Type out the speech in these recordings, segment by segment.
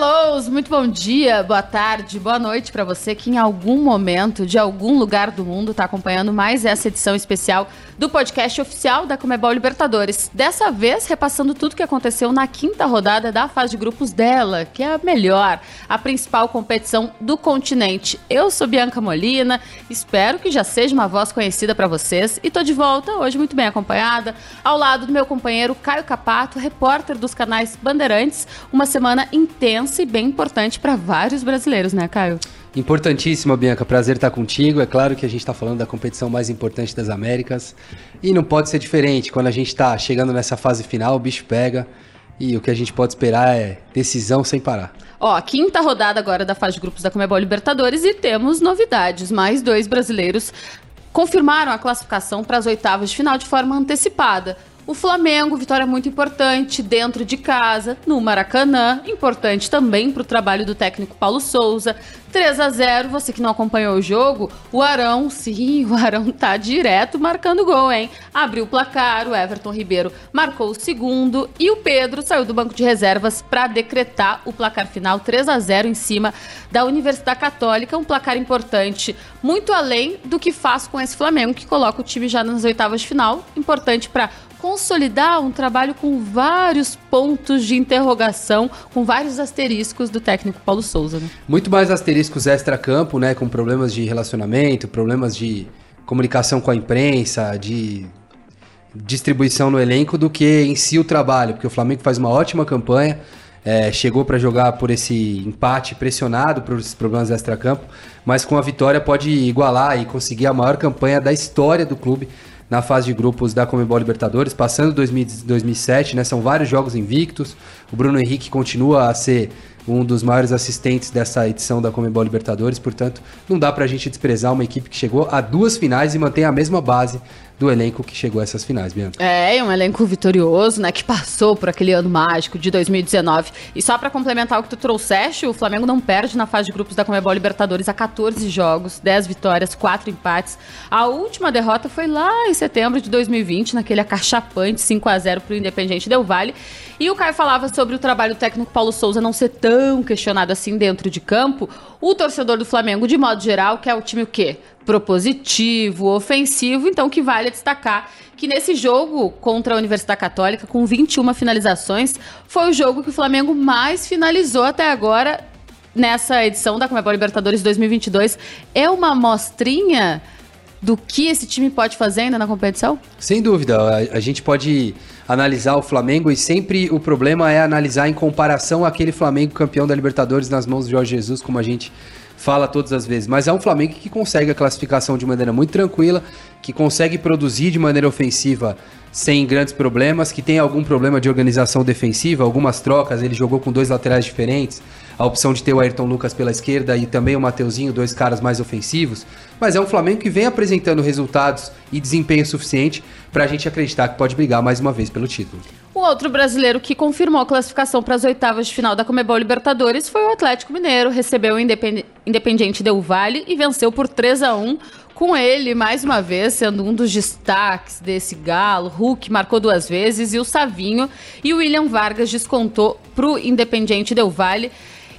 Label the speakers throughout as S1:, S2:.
S1: Hello, muito bom dia, boa tarde, boa noite para você que em algum momento, de algum lugar do mundo, está acompanhando mais essa edição especial do podcast oficial da Comebol Libertadores. Dessa vez, repassando tudo que aconteceu na quinta rodada da fase de grupos dela, que é a melhor, a principal competição do continente. Eu sou Bianca Molina, espero que já seja uma voz conhecida para vocês e tô de volta hoje muito bem acompanhada, ao lado do meu companheiro Caio Capato, repórter dos canais Bandeirantes, uma semana intensa e bem importante para vários brasileiros, né, Caio?
S2: Importantíssima, Bianca. Prazer estar contigo. É claro que a gente está falando da competição mais importante das Américas. E não pode ser diferente. Quando a gente está chegando nessa fase final, o bicho pega. E o que a gente pode esperar é decisão sem parar.
S1: Ó, quinta rodada agora da fase de grupos da Comebol Libertadores e temos novidades. Mais dois brasileiros confirmaram a classificação para as oitavas de final de forma antecipada. O Flamengo, vitória muito importante dentro de casa, no Maracanã, importante também para o trabalho do técnico Paulo Souza. 3 a 0 você que não acompanhou o jogo, o Arão, sim, o Arão tá direto marcando gol, hein? Abriu o placar, o Everton Ribeiro marcou o segundo e o Pedro saiu do banco de reservas para decretar o placar final 3 a 0 em cima da Universidade Católica, um placar importante, muito além do que faz com esse Flamengo que coloca o time já nas oitavas de final, importante para consolidar um trabalho com vários pontos de interrogação, com vários asteriscos do técnico Paulo Souza. Né?
S2: Muito mais asteriscos extra-campo, né? Com problemas de relacionamento, problemas de comunicação com a imprensa, de distribuição no elenco, do que em si o trabalho, porque o Flamengo faz uma ótima campanha. É, chegou para jogar por esse empate pressionado por esses problemas extra-campo, mas com a vitória pode igualar e conseguir a maior campanha da história do clube na fase de grupos da Comebol Libertadores, passando 2007, né? São vários jogos invictos. O Bruno Henrique continua a ser um dos maiores assistentes dessa edição da Comebol Libertadores, portanto, não dá pra gente desprezar uma equipe que chegou a duas finais e mantém a mesma base do elenco que chegou a essas finais, Bianca.
S1: É, um elenco vitorioso, né, que passou por aquele ano mágico de 2019. E só para complementar o que tu trouxeste, o Flamengo não perde na fase de grupos da Comebol Libertadores há 14 jogos, 10 vitórias, 4 empates. A última derrota foi lá em setembro de 2020, naquele acachapante 5 a 0 pro Independiente Del Valle. E o Caio falava sobre o trabalho técnico Paulo Souza não ser tão questionado assim dentro de campo. O torcedor do Flamengo, de modo geral, quer o time o quê? Propositivo, ofensivo, então que vale destacar que nesse jogo contra a Universidade Católica, com 21 finalizações, foi o jogo que o Flamengo mais finalizou até agora nessa edição da Comebol Libertadores 2022. É uma amostrinha do que esse time pode fazer ainda na competição?
S2: Sem dúvida, a, a, gente pode analisar o Flamengo e sempre o problema é analisar em comparação àquele Flamengo campeão da Libertadores nas mãos de Jorge Jesus, como a gente fala todas as vezes. Mas é um Flamengo que consegue a classificação de maneira muito tranquila, que consegue produzir de maneira ofensiva sem grandes problemas, que tem algum problema de organização defensiva, algumas trocas, ele jogou com dois laterais diferentes, a opção de ter o Ayrton Lucas pela esquerda e também o Mateuzinho, dois caras mais ofensivos, mas é um Flamengo que vem apresentando resultados e desempenho suficiente para a gente acreditar que pode brigar mais uma vez pelo título.
S1: O outro brasileiro que confirmou a classificação para as oitavas de final da Comebol Libertadores foi o Atlético Mineiro, recebeu o Independiente Del Valle e venceu por 3 a 1 com ele, mais uma vez, sendo um dos destaques desse galo. Hulk marcou duas vezes e o Savinho e o William Vargas descontou para o Independiente Del Valle.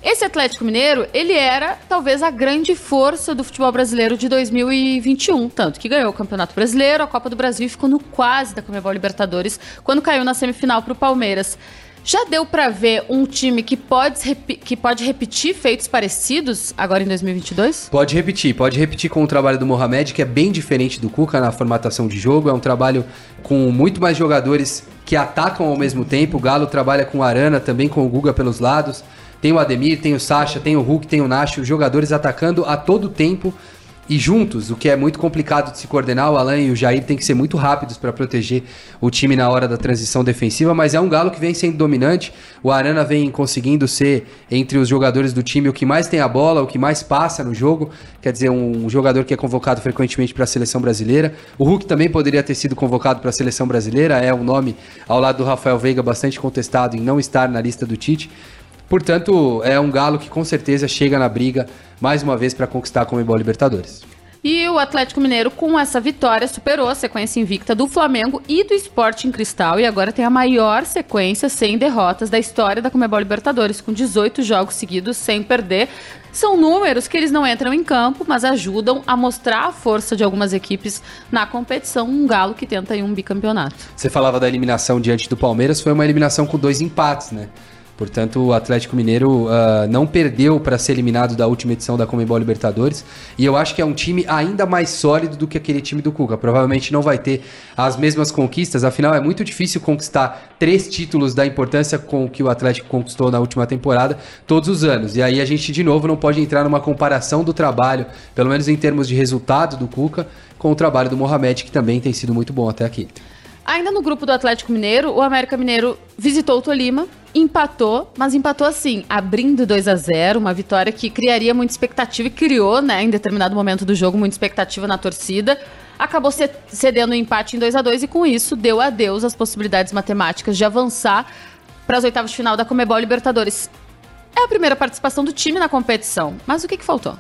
S1: Esse Atlético Mineiro, ele era talvez a grande força do futebol brasileiro de 2021, tanto que ganhou o Campeonato Brasileiro, a Copa do Brasil e ficou no quase da Comebol Libertadores quando caiu na semifinal para o Palmeiras. Já deu para ver um time que pode, que pode repetir feitos parecidos agora em 2022?
S2: Pode repetir, pode repetir com o trabalho do Mohamed, que é bem diferente do Cuca na formatação de jogo. É um trabalho com muito mais jogadores que atacam ao mesmo tempo. O Galo trabalha com o Arana, também com o Guga pelos lados. Tem o Ademir, tem o Sacha, tem o Hulk, tem o Nacho, jogadores atacando a todo tempo e juntos, o que é muito complicado de se coordenar. O Alan e o Jair têm que ser muito rápidos para proteger o time na hora da transição defensiva, mas é um Galo que vem sendo dominante. O Arana vem conseguindo ser, entre os jogadores do time, o que mais tem a bola, o que mais passa no jogo. Quer dizer, um jogador que é convocado frequentemente para a seleção brasileira. O Hulk também poderia ter sido convocado para a seleção brasileira, é um nome ao lado do Rafael Veiga bastante contestado em não estar na lista do Tite. Portanto, é um Galo que com certeza chega na briga mais uma vez para conquistar a Comebol Libertadores.
S1: E o Atlético Mineiro, com essa vitória, superou a sequência invicta do Flamengo e do Sporting Cristal e agora tem a maior sequência sem derrotas da história da Comebol Libertadores, com 18 jogos seguidos sem perder. São números que eles não entram em campo, mas ajudam a mostrar a força de algumas equipes na competição. Um galo que tenta aí um bicampeonato.
S2: Você falava da eliminação diante do Palmeiras, foi uma eliminação com dois empates, né? Portanto, o Atlético Mineiro uh, não perdeu para ser eliminado da última edição da Comembol Libertadores. E eu acho que é um time ainda mais sólido do que aquele time do Cuca. Provavelmente não vai ter as mesmas conquistas, afinal é muito difícil conquistar três títulos da importância com que o Atlético conquistou na última temporada todos os anos. E aí a gente, de novo, não pode entrar numa comparação do trabalho, pelo menos em termos de resultado do Cuca, com o trabalho do Mohamed, que também tem sido muito bom até aqui.
S1: Ainda no grupo do Atlético Mineiro, o América Mineiro visitou o Tolima, empatou, mas empatou assim, abrindo 2 a 0 uma vitória que criaria muita expectativa e criou, né, em determinado momento do jogo, muita expectativa na torcida. Acabou cedendo o um empate em 2 a 2 e com isso deu adeus às possibilidades matemáticas de avançar para as oitavas de final da Comebol Libertadores. É a primeira participação do time na competição, mas o que, que faltou?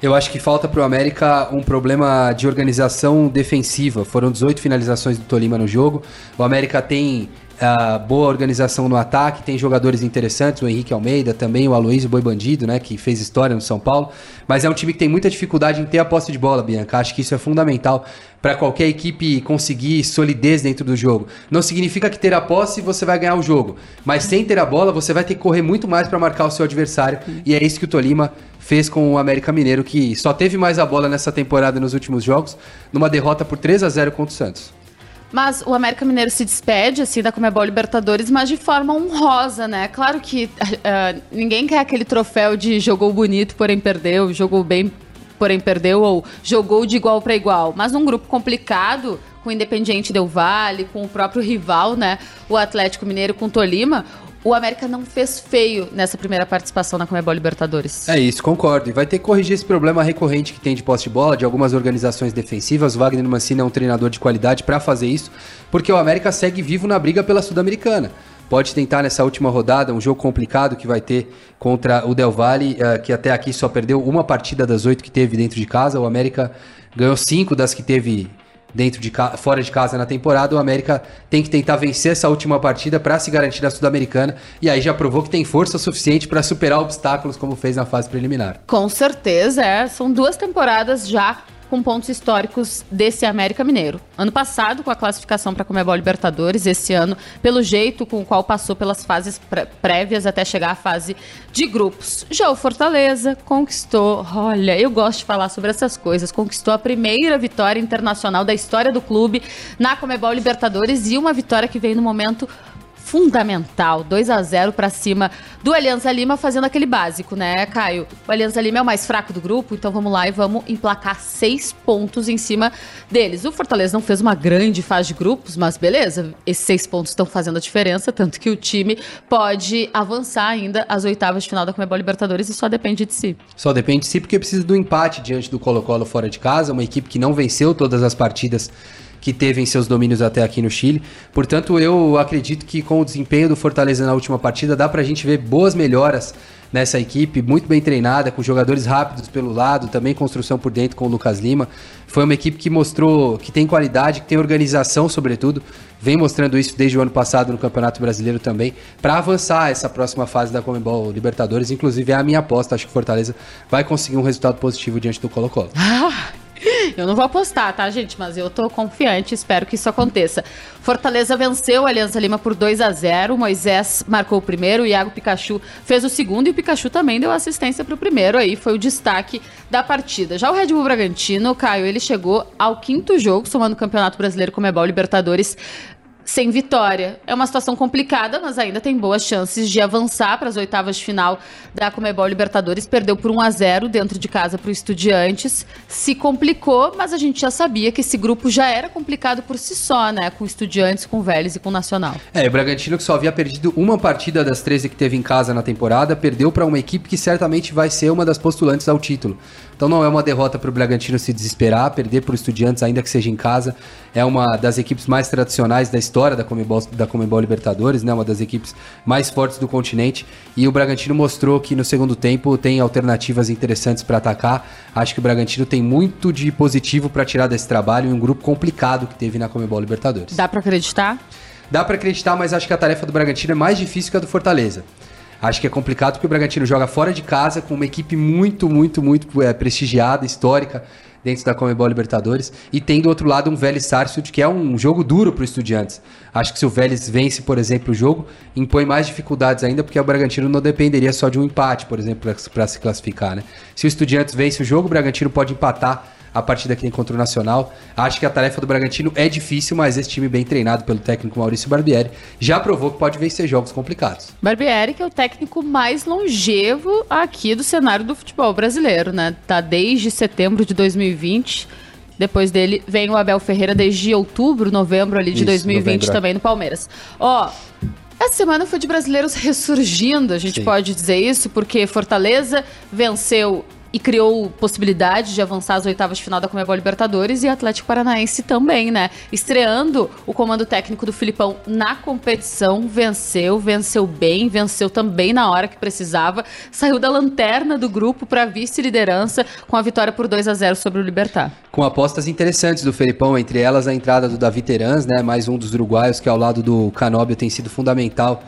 S2: Eu acho que falta para o América um problema de organização defensiva. Foram 18 finalizações do Tolima no jogo. O América tem boa organização no ataque, tem jogadores interessantes, o Henrique Almeida, também o Aloysio Boi Bandido, né, que fez história no São Paulo. Mas é um time que tem muita dificuldade em ter a posse de bola, Bianca. Acho que isso é fundamental para qualquer equipe conseguir solidez dentro do jogo. Não significa que ter a posse você vai ganhar o jogo, mas sem ter a bola você vai ter que correr muito mais para marcar o seu adversário. E é isso que o Tolima fez com o América Mineiro, que só teve mais a bola nessa temporada nos últimos jogos, numa derrota por 3 a 0 contra o Santos.
S1: Mas o América Mineiro se despede, assim, da Comebol Libertadores, mas de forma honrosa, né? Claro que uh, ninguém quer aquele troféu de jogou bonito, porém perdeu, jogou bem, porém perdeu, ou jogou de igual para igual. Mas num grupo complicado, com o Independiente Del Vale, com o próprio rival, né? O Atlético Mineiro com o Tolima, o América não fez feio nessa primeira participação na Comebol Libertadores.
S2: É isso, concordo. E vai ter que corrigir esse problema recorrente que tem de posse de bola, de algumas organizações defensivas. O Wagner Mancini é um treinador de qualidade para fazer isso, porque o América segue vivo na briga pela Sul-Americana. Pode tentar nessa última rodada, um jogo complicado que vai ter contra o Del Valle, uh, que até aqui só perdeu uma partida das oito que teve dentro de casa. O América ganhou cinco das que teve dentro de fora de casa na temporada, o América tem que tentar vencer essa última partida para se garantir na Sul-Americana e aí já provou que tem força suficiente para superar obstáculos como fez na fase preliminar.
S1: Com certeza, é. São duas temporadas já com pontos históricos desse América Mineiro. Ano passado, com a classificação para a Comebol Libertadores, esse ano, pelo jeito com o qual passou pelas fases prévias até chegar à fase de grupos. Já o Fortaleza conquistou, olha, eu gosto de falar sobre essas coisas, conquistou a primeira vitória internacional da história do clube na Comebol Libertadores e uma vitória que veio no momento fundamental. 2 a 0 para cima do Alianza Lima, fazendo aquele básico, né, Caio? O Alianza Lima é o mais fraco do grupo, então vamos lá e vamos emplacar seis pontos em cima deles. O Fortaleza não fez uma grande fase de grupos, mas beleza, esses seis pontos estão fazendo a diferença, tanto que o time pode avançar ainda às oitavas de final da Comebol Libertadores e só depende de si.
S2: Só depende de si porque precisa do empate diante do Colo-Colo fora de casa, uma equipe que não venceu todas as partidas que teve em seus domínios até aqui no Chile. Portanto, eu acredito que com o desempenho do Fortaleza na última partida dá pra gente ver boas melhoras nessa equipe, muito bem treinada, com jogadores rápidos pelo lado, também construção por dentro com o Lucas Lima. Foi uma equipe que mostrou que tem qualidade, que tem organização, sobretudo. Vem mostrando isso desde o ano passado no Campeonato Brasileiro também, para avançar essa próxima fase da Comembol Libertadores. Inclusive, é a minha aposta. Acho que o Fortaleza vai conseguir um resultado positivo diante do Colo-Colo.
S1: Ah! Eu não vou apostar, tá, gente? Mas eu tô confiante, espero que isso aconteça. Fortaleza venceu a Aliança Lima por 2 a 0 Moisés marcou o primeiro, o Iago Pikachu fez o segundo e o Pikachu também deu assistência pro primeiro. Aí foi o destaque da partida. Já o Red Bull Bragantino, Caio, ele chegou ao quinto jogo, somando o Campeonato Brasileiro Comebol Libertadores sem vitória. É uma situação complicada, mas ainda tem boas chances de avançar para as oitavas de final da Comebol Libertadores. Perdeu por 1 a 0 dentro de casa para o Estudiantes. Se complicou, mas a gente já sabia que esse grupo já era complicado por si só, né? Com Estudiantes, com Vélez e com Nacional.
S2: É, o Bragantino que só havia perdido uma partida das 13 que teve em casa na temporada, perdeu para uma equipe que certamente vai ser uma das postulantes ao título. Então não é uma derrota para o Bragantino se desesperar, perder para o Estudiantes, ainda que seja em casa. É uma das equipes mais tradicionais da história da Comebol, da Comebol Libertadores, né? uma das equipes mais fortes do continente. E o Bragantino mostrou que no segundo tempo tem alternativas interessantes para atacar. Acho que o Bragantino tem muito de positivo para tirar desse trabalho em um grupo complicado que teve na Comebol Libertadores.
S1: Dá para acreditar?
S2: Dá para acreditar, mas acho que a tarefa do Bragantino é mais difícil que a do Fortaleza. Acho que é complicado porque o Bragantino joga fora de casa com uma equipe muito, muito, muito é, prestigiada, histórica dentro da Comebol Libertadores e tem do outro lado um Vélez Sarsfield que é um jogo duro para os estudiantes. Acho que se o Vélez vence, por exemplo, o jogo, impõe mais dificuldades ainda porque o Bragantino não dependeria só de um empate, por exemplo, para se classificar. Né? Se o estudiantes vence o jogo, o Bragantino pode empatar a partida que encontrou o Nacional. Acho que a tarefa do Bragantino é difícil, mas esse time bem treinado pelo técnico Maurício Barbieri já provou que pode vencer jogos complicados.
S1: Barbieri, que é o técnico mais longevo aqui do cenário do futebol brasileiro, né? Tá desde setembro de 2020. Depois dele vem o Abel Ferreira desde outubro, novembro ali de Isso, 2020 novembro. É. também no Palmeiras. Ó, essa semana foi de brasileiros ressurgindo, a gente Sim. pode dizer isso, porque Fortaleza venceu e criou possibilidade de avançar às oitavas de final da Comebol Libertadores e Atlético Paranaense também, né? Estreando o comando técnico do Filipão na competição, venceu, venceu bem, venceu também na hora que precisava, saiu da lanterna do grupo para vice-liderança com a vitória por 2 a 0 sobre o Libertar.
S2: Com apostas interessantes do Felipão, entre elas a entrada do Davi Terans, né? Mais um dos uruguaios que ao lado do Canóbio tem sido fundamental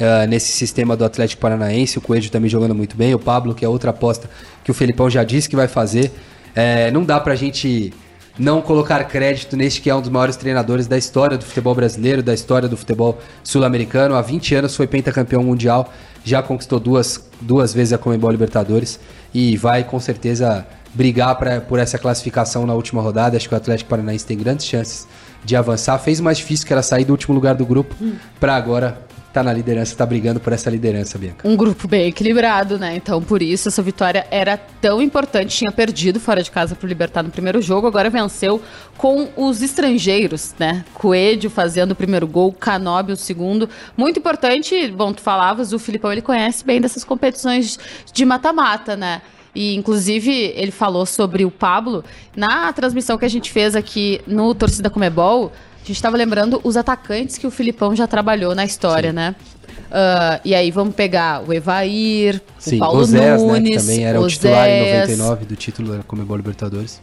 S2: uh, nesse sistema do Atlético Paranaense. O Coelho também jogando muito bem. O Pablo, que é outra aposta que o Felipão já disse que vai fazer. É, não dá pra gente não colocar crédito neste que é um dos maiores treinadores da história do futebol brasileiro, da história do futebol sul-americano. Há 20 anos foi pentacampeão mundial, já conquistou duas, duas vezes a Comembol Libertadores e vai com certeza brigar pra, por essa classificação na última rodada. Acho que o Atlético Paranaense tem grandes chances de avançar. Fez mais difícil que era sair do último lugar do grupo para agora tá na liderança, tá brigando por essa liderança, Bianca.
S1: Um grupo bem equilibrado, né? Então, por isso, essa vitória era tão importante. Tinha perdido fora de casa pro Libertar no primeiro jogo, agora venceu com os estrangeiros, né? Coelho fazendo o primeiro gol, Canóbio o segundo. Muito importante, bom, tu falavas, o Filipão, ele conhece bem dessas competições de mata-mata, né? E, inclusive, ele falou sobre o Pablo. Na transmissão que a gente fez aqui no Torcida Comebol, a gente estava lembrando os atacantes que o Filipão já trabalhou na história, Sim. né? Uh, e aí vamos pegar o Evair, Sim, o Paulo Zés, Nunes, né,
S2: também era o titular em 99 do título da Comebol Libertadores.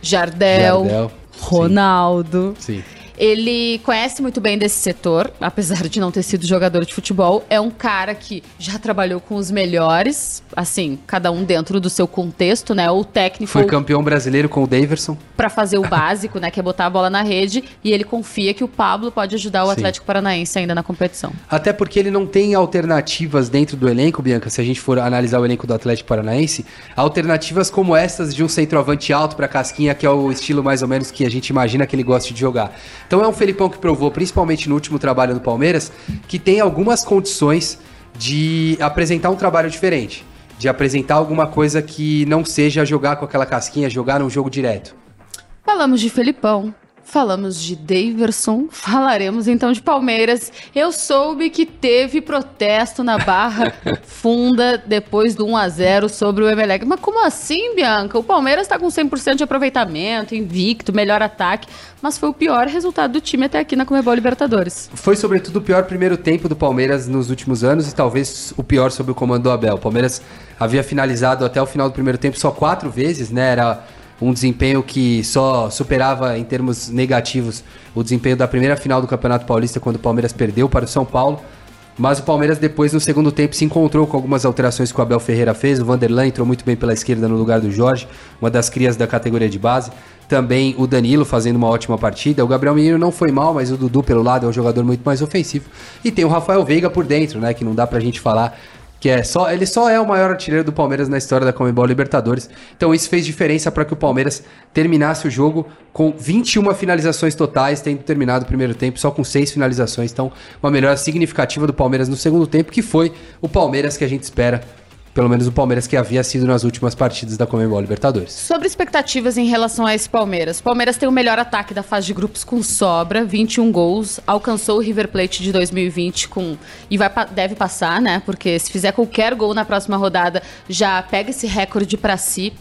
S1: Jardel, Jardel Ronaldo. Sim. Ele conhece muito bem desse setor, apesar de não ter sido jogador de futebol. É um cara que já trabalhou com os melhores, assim, cada um dentro do seu contexto, né? O técnico.
S2: Foi campeão brasileiro com o Daverson.
S1: Para fazer o básico, né? Que é botar a bola na rede. E ele confia que o Pablo pode ajudar o Sim. Atlético Paranaense ainda na competição.
S2: Até porque ele não tem alternativas dentro do elenco, Bianca. Se a gente for analisar o elenco do Atlético Paranaense, alternativas como essas de um centroavante alto para casquinha, que é o estilo mais ou menos que a gente imagina que ele gosta de jogar. Então é um Felipão que provou, principalmente no último trabalho do Palmeiras, que tem algumas condições de apresentar um trabalho diferente. De apresentar alguma coisa que não seja jogar com aquela casquinha, jogar num jogo direto.
S1: Falamos de Felipão, Falamos de Daverson, falaremos então de Palmeiras. Eu soube que teve protesto na Barra Funda depois do 1 a 0 sobre o Emelec. Mas como assim, Bianca? O Palmeiras está com 100% de aproveitamento, invicto, melhor ataque, mas foi o pior resultado do time até aqui na Comebol Libertadores.
S2: Foi sobretudo o pior primeiro tempo do Palmeiras nos últimos anos e talvez o pior sob o comando do Abel. O Palmeiras havia finalizado até o final do primeiro tempo só quatro vezes, né? Era um desempenho que só superava em termos negativos o desempenho da primeira final do Campeonato Paulista, quando o Palmeiras perdeu para o São Paulo. Mas o Palmeiras depois, no segundo tempo, se encontrou com algumas alterações que o Abel Ferreira fez. O Vanderlan entrou muito bem pela esquerda no lugar do Jorge, uma das crias da categoria de base. Também o Danilo fazendo uma ótima partida. O Gabriel Menino não foi mal, mas o Dudu pelo lado é um jogador muito mais ofensivo. E tem o Rafael Veiga por dentro, né? Que não dá pra gente falar que é só ele só é o maior artilheiro do Palmeiras na história da Comebol Libertadores. Então isso fez diferença para que o Palmeiras terminasse o jogo com 21 finalizações totais, tendo terminado o primeiro tempo só com seis finalizações. Então, uma melhora significativa do Palmeiras no segundo tempo, que foi o Palmeiras que a gente espera pelo menos o Palmeiras que havia sido nas últimas partidas da Comembol Libertadores.
S1: Sobre expectativas em relação a esse Palmeiras. Palmeiras tem o melhor ataque da fase de grupos com sobra, 21 gols, alcançou o River Plate de 2020 com e vai deve passar, né? Porque se fizer qualquer gol na próxima rodada, já pega esse recorde para si.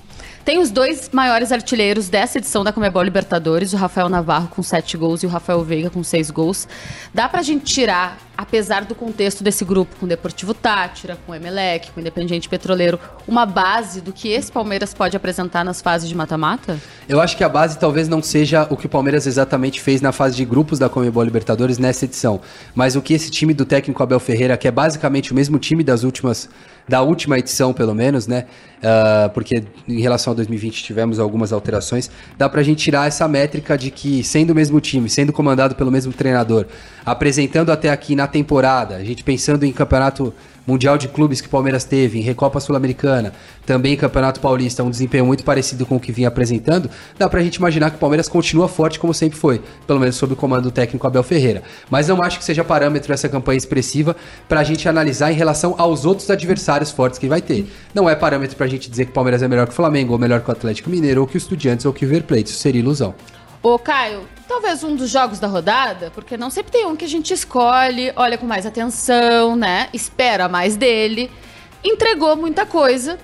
S1: Tem os dois maiores artilheiros dessa edição da Comebol Libertadores, o Rafael Navarro com sete gols e o Rafael Veiga com seis gols. Dá pra gente tirar, apesar do contexto desse grupo, com o Deportivo Tátira, com o Emelec, com o Independiente Petroleiro, uma base do que esse Palmeiras pode apresentar nas fases de mata-mata?
S2: Eu acho que a base talvez não seja o que o Palmeiras exatamente fez na fase de grupos da Comebol Libertadores nessa edição, mas o que esse time do técnico Abel Ferreira, que é basicamente o mesmo time das últimas da última edição, pelo menos, né? Uh, porque em relação a 2020 tivemos algumas alterações. Dá pra gente tirar essa métrica de que, sendo o mesmo time, sendo comandado pelo mesmo treinador, apresentando até aqui na temporada, a gente pensando em campeonato Mundial de Clubes que o Palmeiras teve, em Recopa Sul-Americana, também Campeonato Paulista, um desempenho muito parecido com o que vinha apresentando, dá pra gente imaginar que o Palmeiras continua forte como sempre foi, pelo menos sob o comando do técnico Abel Ferreira. Mas não acho que seja parâmetro essa campanha expressiva pra gente analisar em relação aos outros adversários fortes que vai ter. Não é parâmetro pra gente dizer que o Palmeiras é melhor que o Flamengo, ou melhor que o Atlético Mineiro, ou que o Estudiantes, ou que o River Plate. Isso seria ilusão.
S1: Ô, Caio, talvez um dos jogos da rodada, porque não sempre tem um que a gente escolhe, olha com mais atenção, né? Espera mais dele. Entregou muita coisa,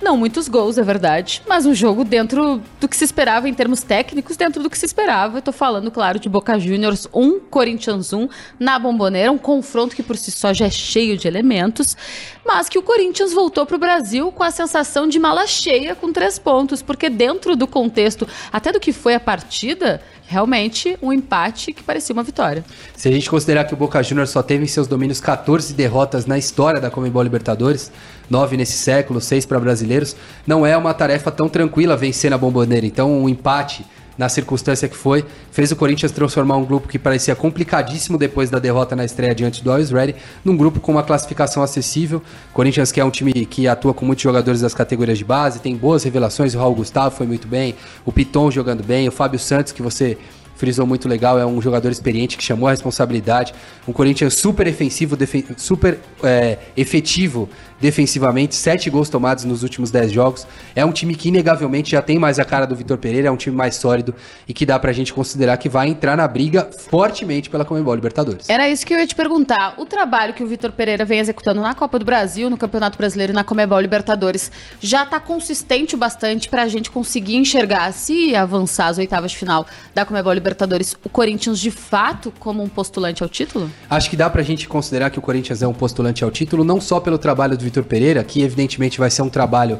S1: não muitos gols, é verdade, mas um jogo dentro do que se esperava em termos técnicos, dentro do que se esperava. Tô falando, claro, de Boca Juniors 1, Corinthians 1, na Bomboneira, um confronto que por si só já é cheio de elementos, mas que o Corinthians voltou pro Brasil com a sensação de mala cheia com três pontos, porque dentro do contexto, até do que foi a partida, realmente um empate que parecia uma vitória.
S2: Se a gente considerar que o Boca Juniors só teve em seus domínios 14 derrotas na história da Comembol Libertadores, nove nesse século, seis para brasileiros, não é uma tarefa tão tranquila vencer na Bomboneira. Então, um empate na circunstância que foi, fez o Corinthians transformar um grupo que parecia complicadíssimo depois da derrota na estreia diante do Always Ready, num grupo com uma classificação acessível. Corinthians que é um time que atua com muitos jogadores das categorias de base, tem boas revelações, o Raul Gustavo foi muito bem, o Piton jogando bem, o Fábio Santos que você frisou muito legal, é um jogador experiente que chamou a responsabilidade. Um Corinthians super efensivo, super é, efetivo defensivamente, sete gols tomados nos últimos dez jogos. É um time que inegavelmente já tem mais a cara do Vitor Pereira, é um time mais sólido e que dá pra gente considerar que vai entrar na briga fortemente pela Comembol Libertadores.
S1: Era isso que eu ia te perguntar. O trabalho que o Vitor Pereira vem executando na Copa do Brasil, no Campeonato Brasileiro e na Comembol Libertadores já tá consistente o bastante pra gente conseguir enxergar se avançar as oitavas de final da Comembol Libertadores, o Corinthians de fato como um postulante ao título?
S2: Acho que dá pra gente considerar que o Corinthians é um postulante ao título, não só pelo trabalho do Vitor Pereira, que evidentemente vai ser um trabalho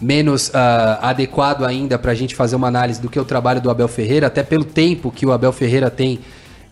S2: menos uh, adequado ainda para a gente fazer uma análise do que o trabalho do Abel Ferreira, até pelo tempo que o Abel Ferreira tem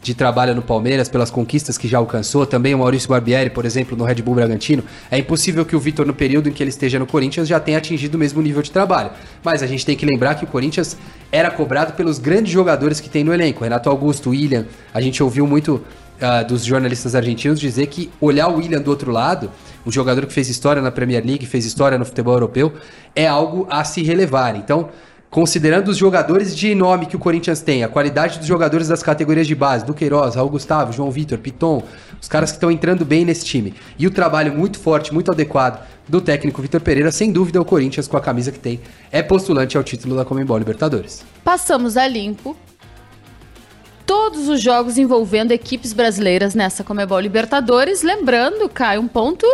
S2: de trabalho no Palmeiras, pelas conquistas que já alcançou, também o Maurício Barbieri, por exemplo, no Red Bull Bragantino. É impossível que o Vitor, no período em que ele esteja no Corinthians, já tenha atingido o mesmo nível de trabalho. Mas a gente tem que lembrar que o Corinthians era cobrado pelos grandes jogadores que tem no elenco. Renato Augusto, William, a gente ouviu muito uh, dos jornalistas argentinos dizer que olhar o William do outro lado um jogador que fez história na Premier League, fez história no futebol europeu, é algo a se relevar. Então, considerando os jogadores de nome que o Corinthians tem, a qualidade dos jogadores das categorias de base, do Queiroz, Raul Gustavo, João Vitor, Piton, os caras que estão entrando bem nesse time, e o trabalho muito forte, muito adequado do técnico Vitor Pereira, sem dúvida o Corinthians, com a camisa que tem, é postulante ao título da Comembol Libertadores.
S1: Passamos a limpo todos os jogos envolvendo equipes brasileiras nessa Comebol Libertadores. Lembrando, cai um ponto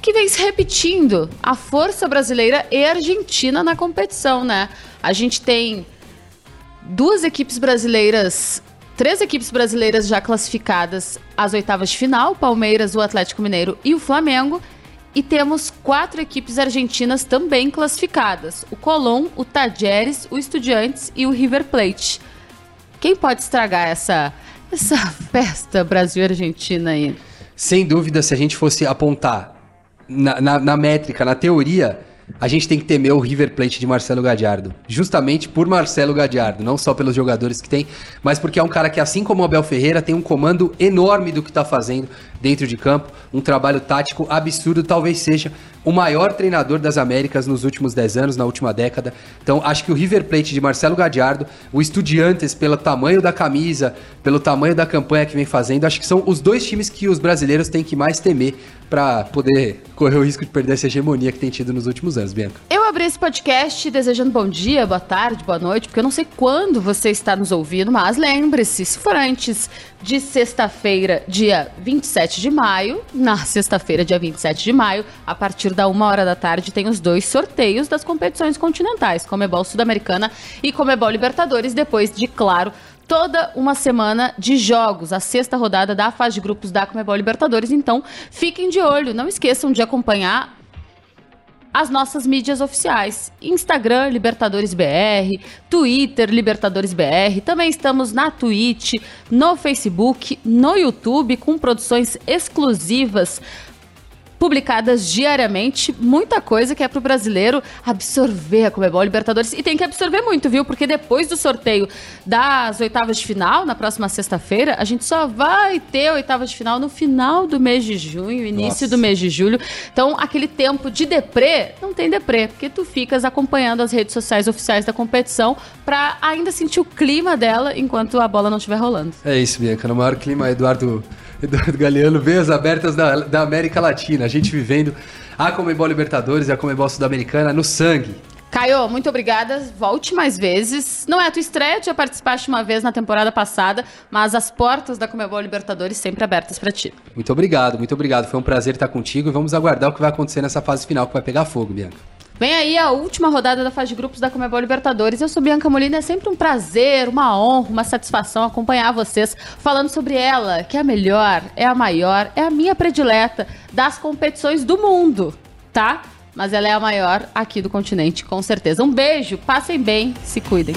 S1: que vem se repetindo: a força brasileira e argentina na competição, né? A gente tem duas equipes brasileiras, três equipes brasileiras já classificadas às oitavas de final: Palmeiras, o Atlético Mineiro e o Flamengo. E temos quatro equipes argentinas também classificadas: o Colón, o Tajeres, o Estudiantes e o River Plate. Quem pode estragar essa, essa festa Brasil-Argentina aí?
S2: Sem dúvida, se a gente fosse apontar na, na, na, métrica, na teoria, a gente tem que temer o River Plate de Marcelo Gadiardo. Justamente por Marcelo Gadiardo, não só pelos jogadores que tem, mas porque é um cara que, assim como o Abel Ferreira, tem um comando enorme do que está fazendo dentro de campo, um trabalho tático absurdo, talvez seja o maior treinador das Américas nos últimos 10 anos, na última década. Então, acho que o River Plate de Marcelo Gadiardo, o Estudiantes, pelo tamanho da camisa, pelo tamanho da campanha que vem fazendo, acho que são os dois times que os brasileiros têm que mais temer para poder correr o risco de perder essa hegemonia que tem tido nos últimos Bianca.
S1: Eu abri esse podcast desejando bom dia, boa tarde, boa noite, porque eu não sei quando você está nos ouvindo, mas lembre-se, se for antes de sexta-feira, dia 27 de maio, na sexta-feira, dia 27 de maio, a partir da uma hora da tarde, tem os dois sorteios das competições continentais, Comebol Sul-Americana e Comebol Libertadores, depois de, claro, toda uma semana de jogos, a sexta rodada da fase de grupos da Comebol Libertadores. Então, fiquem de olho, não esqueçam de acompanhar as nossas mídias oficiais. Instagram, Libertadores BR, Twitter, Libertadores BR. Também estamos na Twitch, no Facebook, no YouTube, com produções exclusivas publicadas diariamente, muita coisa que é pro brasileiro absorver a Comebol Libertadores. E tem que absorver muito, viu? Porque depois do sorteio das oitavas de final, na próxima sexta-feira, a gente só vai ter oitavas de final no final do mês de junho, início Nossa. do mês de julho. Então, aquele tempo de deprê, não tem deprê, porque tu ficas acompanhando as redes sociais oficiais da competição para ainda sentir o clima dela enquanto a bola não estiver rolando.
S2: É isso, Bianca. No maior clima, Eduardo Eduardo Galeano, veias abertas da, da América Latina. A gente vivendo a Comebol Libertadores e a Comebol Sul-Americana no sangue.
S1: Caio, muito obrigada. Volte mais vezes. Não é a tua estreia, tu já participaste uma vez na temporada passada, mas as portas da Comebol Libertadores sempre abertas para ti.
S2: Muito obrigado, muito obrigado. Foi um prazer estar contigo e vamos aguardar o que vai acontecer nessa fase final que vai pegar fogo, Bianca.
S1: Vem aí a última rodada da fase de grupos da Comebol Libertadores. Eu sou Bianca Molina, é sempre um prazer, uma honra, uma satisfação acompanhar vocês falando sobre ela, que é a melhor, é a maior, é a minha predileta das competições do mundo, tá? Mas ela é a maior aqui do continente, com certeza. Um beijo, passem bem, se cuidem.